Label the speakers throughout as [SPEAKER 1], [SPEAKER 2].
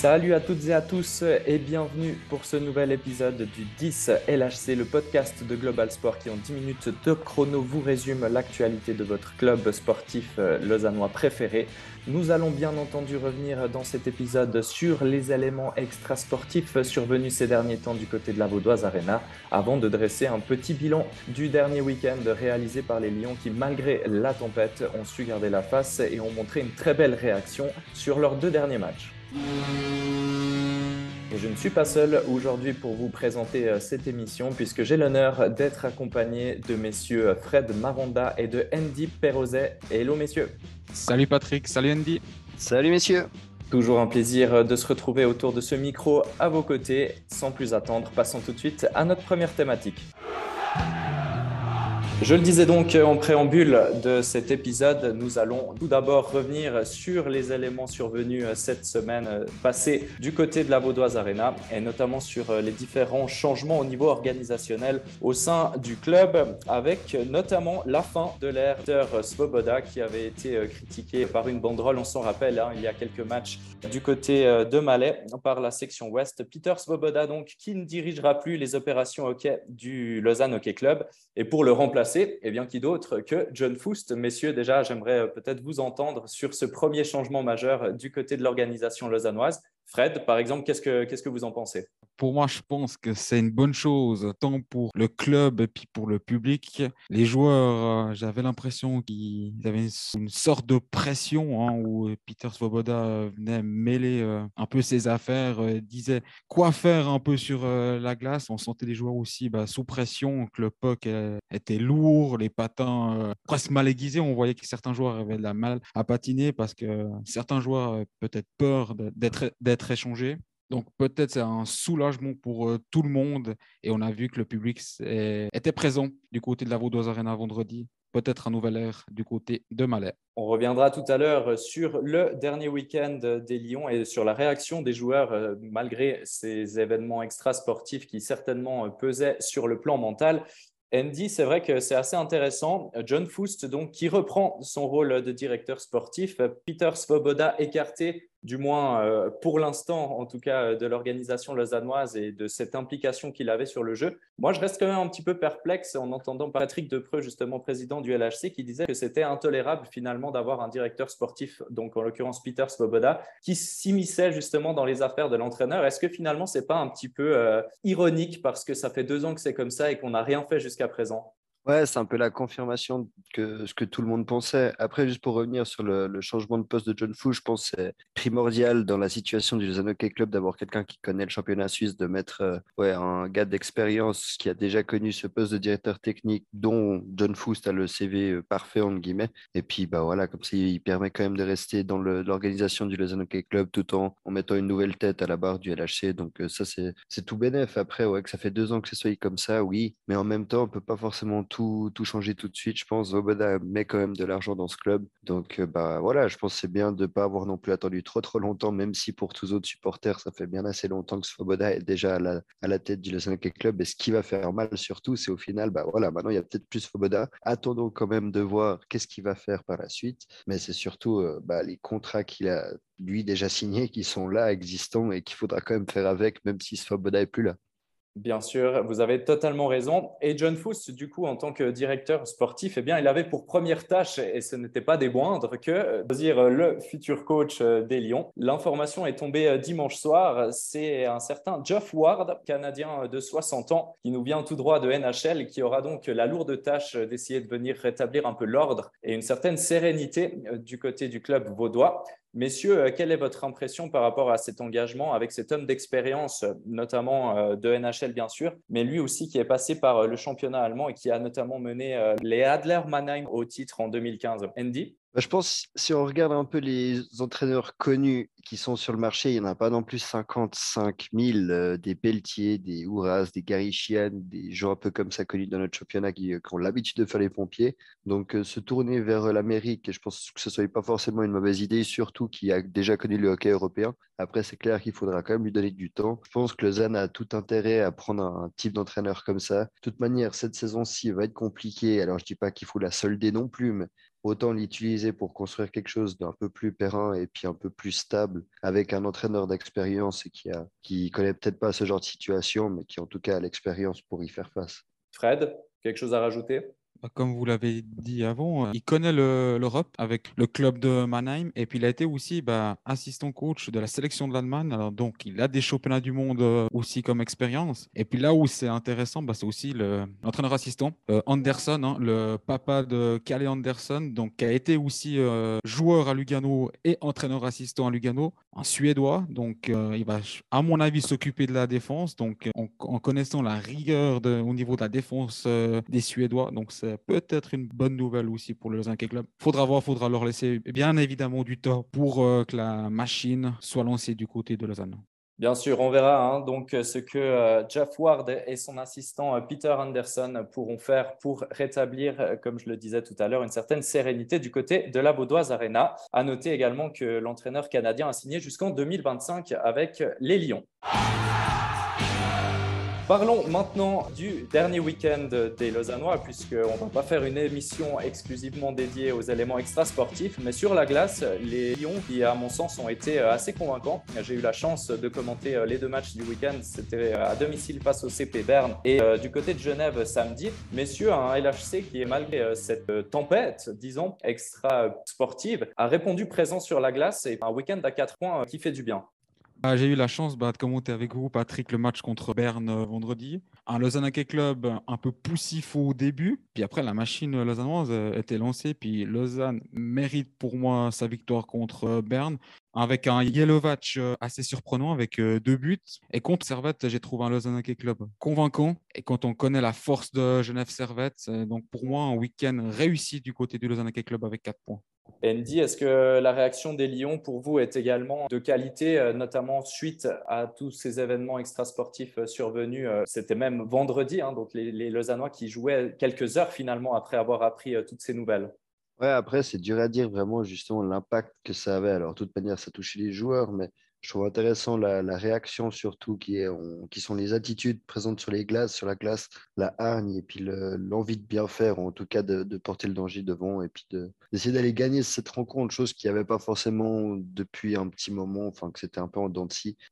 [SPEAKER 1] Salut à toutes et à tous et bienvenue pour ce nouvel épisode du 10 LHC, le podcast de Global Sport qui en 10 minutes de chrono vous résume l'actualité de votre club sportif euh, lausannois préféré. Nous allons bien entendu revenir dans cet épisode sur les éléments extrasportifs survenus ces derniers temps du côté de la Vaudoise Arena avant de dresser un petit bilan du dernier week-end réalisé par les Lions qui malgré la tempête ont su garder la face et ont montré une très belle réaction sur leurs deux derniers matchs. Et je ne suis pas seul aujourd'hui pour vous présenter euh, cette émission puisque j'ai l'honneur d'être accompagné de messieurs Fred Maronda et de Andy Perrozet. Hello messieurs.
[SPEAKER 2] Salut Patrick, salut Andy.
[SPEAKER 3] Salut messieurs.
[SPEAKER 1] Toujours un plaisir de se retrouver autour de ce micro à vos côtés. Sans plus attendre, passons tout de suite à notre première thématique. Je le disais donc en préambule de cet épisode, nous allons tout d'abord revenir sur les éléments survenus cette semaine passée du côté de la Vaudoise Arena et notamment sur les différents changements au niveau organisationnel au sein du club avec notamment la fin de l'ère Svoboda qui avait été critiqué par une banderole, on s'en rappelle, hein, il y a quelques matchs du côté de Malais par la section ouest. Peter Svoboda donc qui ne dirigera plus les opérations hockey du Lausanne Hockey Club et pour le remplacer et eh bien, qui d'autre que John Foust Messieurs, déjà, j'aimerais euh, peut-être vous entendre sur ce premier changement majeur du côté de l'organisation lausannoise. Fred, par exemple, qu'est-ce que, qu'est-ce que vous en pensez?
[SPEAKER 2] Pour moi, je pense que c'est une bonne chose, tant pour le club et puis pour le public. Les joueurs, euh, j'avais l'impression qu'ils avaient une sorte de pression hein, où Peter Svoboda venait mêler euh, un peu ses affaires, euh, disait quoi faire un peu sur la glace? On sentait les joueurs aussi bah, sous pression, que le puck était lourd, les patins presque mal aiguisés. On voyait que certains joueurs avaient de la mal à patiner parce que certains joueurs avaient peut-être peur d'être échangés. Donc peut-être c'est un soulagement pour euh, tout le monde et on a vu que le public était présent du côté de la Vaudoise Arena vendredi. Peut-être un nouvel air du côté de Malais.
[SPEAKER 1] On reviendra tout à l'heure sur le dernier week-end des Lions et sur la réaction des joueurs euh, malgré ces événements extrasportifs qui certainement pesaient sur le plan mental. Andy, c'est vrai que c'est assez intéressant. John Foust, donc, qui reprend son rôle de directeur sportif. Peter Svoboda écarté du moins euh, pour l'instant, en tout cas, euh, de l'organisation lausannoise et de cette implication qu'il avait sur le jeu. Moi, je reste quand même un petit peu perplexe en entendant Patrick Depreux, justement président du LHC, qui disait que c'était intolérable finalement d'avoir un directeur sportif, donc en l'occurrence Peter Svoboda, qui s'immisçait justement dans les affaires de l'entraîneur. Est-ce que finalement, c'est pas un petit peu euh, ironique parce que ça fait deux ans que c'est comme ça et qu'on n'a rien fait jusqu'à présent?
[SPEAKER 3] Ouais, c'est un peu la confirmation que ce que tout le monde pensait. Après, juste pour revenir sur le, changement de poste de John Fou, je pense que c'est primordial dans la situation du Lausanne Club d'avoir quelqu'un qui connaît le championnat suisse, de mettre euh, ouais, un gars d'expérience qui a déjà connu ce poste de directeur technique, dont John Foust a le CV euh, parfait, entre guillemets. Et puis, bah voilà, comme ça, il permet quand même de rester dans l'organisation du Lausanne Club tout en, en mettant une nouvelle tête à la barre du LHC. Donc, euh, ça, c'est tout bénef. Après, ouais, que ça fait deux ans que ce soit comme ça, oui. Mais en même temps, on peut pas forcément tout, tout changer tout de suite. Je pense Svoboda met quand même de l'argent dans ce club. Donc euh, bah, voilà, je pense que c'est bien de ne pas avoir non plus attendu trop trop longtemps, même si pour tous autres supporters, ça fait bien assez longtemps que Svoboda est déjà à la, à la tête du Lausanne Club. Et ce qui va faire mal surtout, c'est au final, bah voilà, maintenant il y a peut-être plus Svoboda. Attendons quand même de voir qu'est-ce qu'il va faire par la suite. Mais c'est surtout euh, bah, les contrats qu'il a lui déjà signés qui sont là, existants et qu'il faudra quand même faire avec, même si Svoboda est plus là.
[SPEAKER 1] Bien sûr, vous avez totalement raison. Et John Fuss, du coup, en tant que directeur sportif, eh bien, il avait pour première tâche, et ce n'était pas des moindres, que de le futur coach des Lions. L'information est tombée euh, dimanche soir. C'est un certain Jeff Ward, Canadien de 60 ans, qui nous vient tout droit de NHL, qui aura donc la lourde tâche d'essayer de venir rétablir un peu l'ordre et une certaine sérénité euh, du côté du club vaudois. Messieurs, euh, quelle est votre impression par rapport à cet engagement avec cet homme d'expérience, notamment euh, de NHL bien sûr, mais lui aussi qui est passé par euh, le championnat allemand et qui a notamment mené les Adler Mannheim au titre en 2015 Andy?
[SPEAKER 3] Je pense, si on regarde un peu les entraîneurs connus qui sont sur le marché, il n'y en a pas non plus 55 000, euh, des Pelletier, des Ouras, des Garichian, des gens un peu comme ça connus dans notre championnat qui, euh, ont l'habitude de faire les pompiers. Donc, euh, se tourner vers l'Amérique, je pense que ce ne soit pas forcément une mauvaise idée, surtout qui a déjà connu le hockey européen. Après, c'est clair qu'il faudra quand même lui donner du temps. Je pense que Lausanne a tout intérêt à prendre un type d'entraîneur comme ça. De toute manière, cette saison-ci va être compliquée. Alors, je ne dis pas qu'il faut la solder non plus, mais autant l'utiliser pour construire quelque chose d'un peu plus périn et puis un peu plus stable avec un entraîneur d'expérience qui a qui connaît peut-être pas ce genre de situation, mais qui en tout cas a l'expérience pour y faire face.
[SPEAKER 1] Fred, quelque chose à rajouter?
[SPEAKER 2] Comme vous l'avez dit avant, euh, il connaît l'Europe avec le club de Mannheim et puis il a été aussi bah, assistant coach de la sélection de l'Allemagne. Donc il a des championnats du monde euh, aussi comme expérience. Et puis là où c'est intéressant, bah, c'est aussi l'entraîneur assistant euh, Anderson, hein, le papa de Kalle Anderson, donc qui a été aussi joueur à Lugano et entraîneur assistant à Lugano, un Suédois. Donc il va à mon avis s'occuper de la défense. Donc en, connaissant la rigueur au niveau de la défense des Suédois, donc c'est peut-être une bonne nouvelle aussi pour le Lausanne Club. Faudra voir, faudra leur laisser bien évidemment du temps pour euh, que la machine soit lancée du côté de Lausanne.
[SPEAKER 1] Bien sûr, on verra hein, donc ce que euh, Jeff Ward et son assistant euh, Peter Anderson pourront faire pour rétablir, comme je le disais tout à l'heure, une certaine sérénité du côté de la Baudoise Arena. À noter également que l'entraîneur canadien a signé jusqu'en 2025 avec les Lions. Parlons maintenant du dernier week-end des Lausannois, puisqu'on ne va pas faire une émission exclusivement dédiée aux éléments extrasportifs, mais sur la glace, les Lions, qui à mon sens ont été assez convaincants. J'ai eu la chance de commenter les deux matchs du week-end, c'était à domicile face au CP Berne et euh, du côté de Genève samedi. Messieurs, un LHC qui, malgré euh, cette tempête, disons, extra-sportive, a répondu présent sur la glace et un week-end à 4 points euh, qui fait du bien.
[SPEAKER 2] Bah, j'ai eu la chance bah, de commenter avec vous, Patrick, le match contre Berne euh, vendredi. Un Lausanne Club un peu poussif au début, puis après la machine lausannoise euh, était lancée, puis Lausanne mérite pour moi sa victoire contre euh, Berne avec un Yelovac assez surprenant avec deux buts. Et contre Servette, j'ai trouvé un Lausanne Club convaincant. Et quand on connaît la force de Genève Servette, donc pour moi un week-end réussi du côté du Lausanne Club avec quatre points.
[SPEAKER 1] Andy, est-ce que la réaction des Lions pour vous est également de qualité, euh, notamment suite à tous ces événements extrasportifs euh, survenus euh, C'était même vendredi, hein, donc les, les, Lausannois qui jouaient quelques heures finalement après avoir appris toutes ces nouvelles?
[SPEAKER 3] Ouais, après, c'est dur à dire vraiment justement l'impact que ça avait. Alors, de toute manière, ça touchait les joueurs, mais je trouve intéressant la, réaction surtout qui, sont les attitudes présentes sur les glaces, sur la glace, la hargne et puis l'envie de bien faire, en tout cas de, porter le danger devant et puis d'essayer d'aller gagner cette rencontre, chose qu'il n'y avait pas forcément depuis un petit moment, enfin que c'était un peu en dents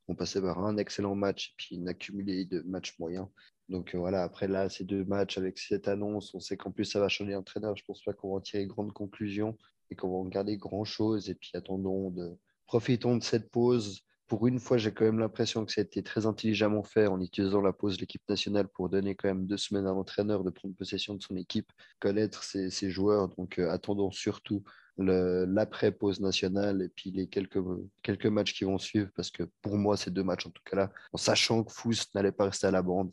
[SPEAKER 3] On passait par un excellent match et puis une accumulée de matchs moyens. Donc euh, voilà, après là, ces deux matchs avec cette annonce, on sait qu'en plus ça va changer d'entraîneur. Je pense pas qu'on va en tirer grandes conclusions et qu'on va en garder grand chose. Et puis attendons de, profitons de cette pause. Pour une fois, j'ai quand même l'impression que ça a été très intelligemment fait en utilisant la pause de l'équipe nationale pour donner quand même deux semaines à l'entraîneur de prendre possession de son équipe, connaître ses, joueurs. Donc, euh, attendons surtout l'après-pause nationale et puis les quelques, matchs qui vont suivre parce que pour moi, ces deux matchs, en tout cas là, en sachant que Fous n'allait pas rester à la bande,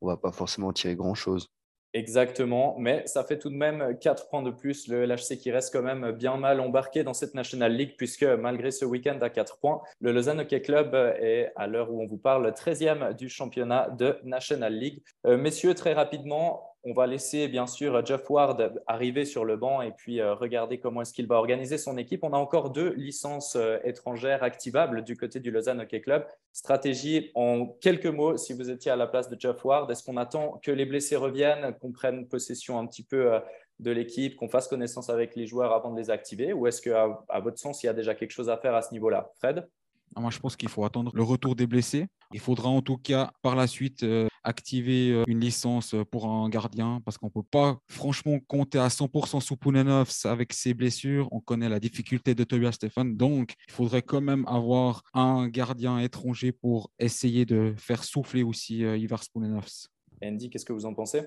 [SPEAKER 3] on va pas forcément tirer grand-chose.
[SPEAKER 1] Exactement, mais ça fait tout de même 4 points de plus. Le LHC qui reste quand même bien mal embarqué dans cette National League, puisque malgré ce week-end à 4 points, le Lausanne Hockey Club est, à l'heure où on vous parle, 13e du championnat de National League. Euh, messieurs, très rapidement, on va laisser bien sûr Jeff Ward arriver sur le banc et puis euh, regarder comment est-ce qu'il va organiser son équipe. On a encore deux licences euh, étrangères activables du côté du Lausanne Hockey Club. Stratégie en quelques mots, si vous étiez à la place de Jeff Ward, est-ce qu'on attend que les blessés reviennent, qu'on prenne possession un petit peu euh, de l'équipe, qu'on fasse connaissance avec les joueurs avant de les activer? Ou est-ce qu'à à votre sens, il y a déjà quelque chose à faire à ce niveau-là? Fred?
[SPEAKER 2] Moi, je pense qu'il faut attendre le retour des blessés. Il faudra en tout cas par la suite euh, activer euh, une licence euh, pour un gardien parce qu'on ne peut pas franchement compter à 100% sous Pounenovs avec ses blessures. On connaît la difficulté de Tobias Stefan. Donc, il faudrait quand même avoir un gardien étranger pour essayer de faire souffler aussi Ivar Pounenovs.
[SPEAKER 1] Andy, qu'est-ce que vous en pensez?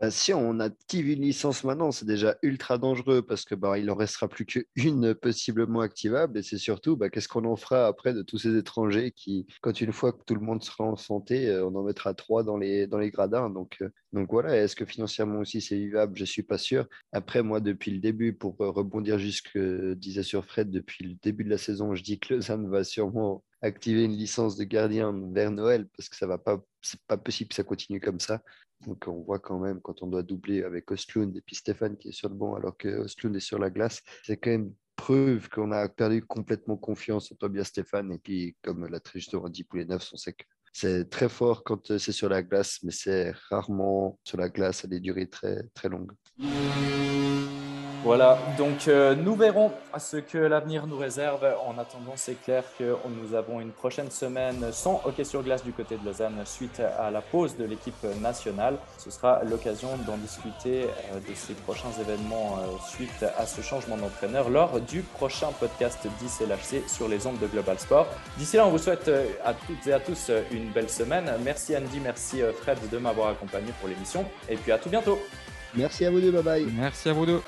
[SPEAKER 3] Bah, si on active une licence maintenant, c'est déjà ultra dangereux parce que bah, il en restera plus qu'une possiblement activable. Et c'est surtout bah, qu'est-ce qu'on en fera après de tous ces étrangers qui, quand une fois que tout le monde sera en santé, euh, on en mettra trois dans les, dans les gradins. Donc, euh, donc voilà, est-ce que financièrement aussi c'est vivable? Je suis pas sûr. Après, moi, depuis le début, pour euh, rebondir jusque disait sur Fred, depuis le début de la saison, je dis que Lausanne va sûrement activer une licence de gardien vers Noël parce que ça va pas, c'est pas possible que ça continue comme ça. Donc on voit quand même quand on doit doubler avec Ostlund et puis Stéphane qui est sur le banc alors que Ostlund est sur la glace, c'est quand même preuve qu'on a perdu complètement confiance en Tobias Stéphane et puis comme l'a très justement dit Poulet-Neuf, on sait que c'est très fort quand c'est sur la glace, mais c'est rarement sur la glace à des durées très, très longues.
[SPEAKER 1] Voilà, donc euh, nous verrons ce que l'avenir nous réserve. En attendant, c'est clair que nous avons une prochaine semaine sans hockey sur glace du côté de Lausanne suite à la pause de l'équipe nationale. Ce sera l'occasion d'en discuter euh, de ces prochains événements euh, suite à ce changement d'entraîneur lors du prochain podcast 10 LHC sur les ondes de Global Sport. D'ici là, on vous souhaite à toutes et à tous une belle semaine. Merci Andy, merci Fred de m'avoir accompagné pour l'émission et puis à tout bientôt.
[SPEAKER 3] Merci à vous deux, bye bye.
[SPEAKER 2] Merci à vous deux.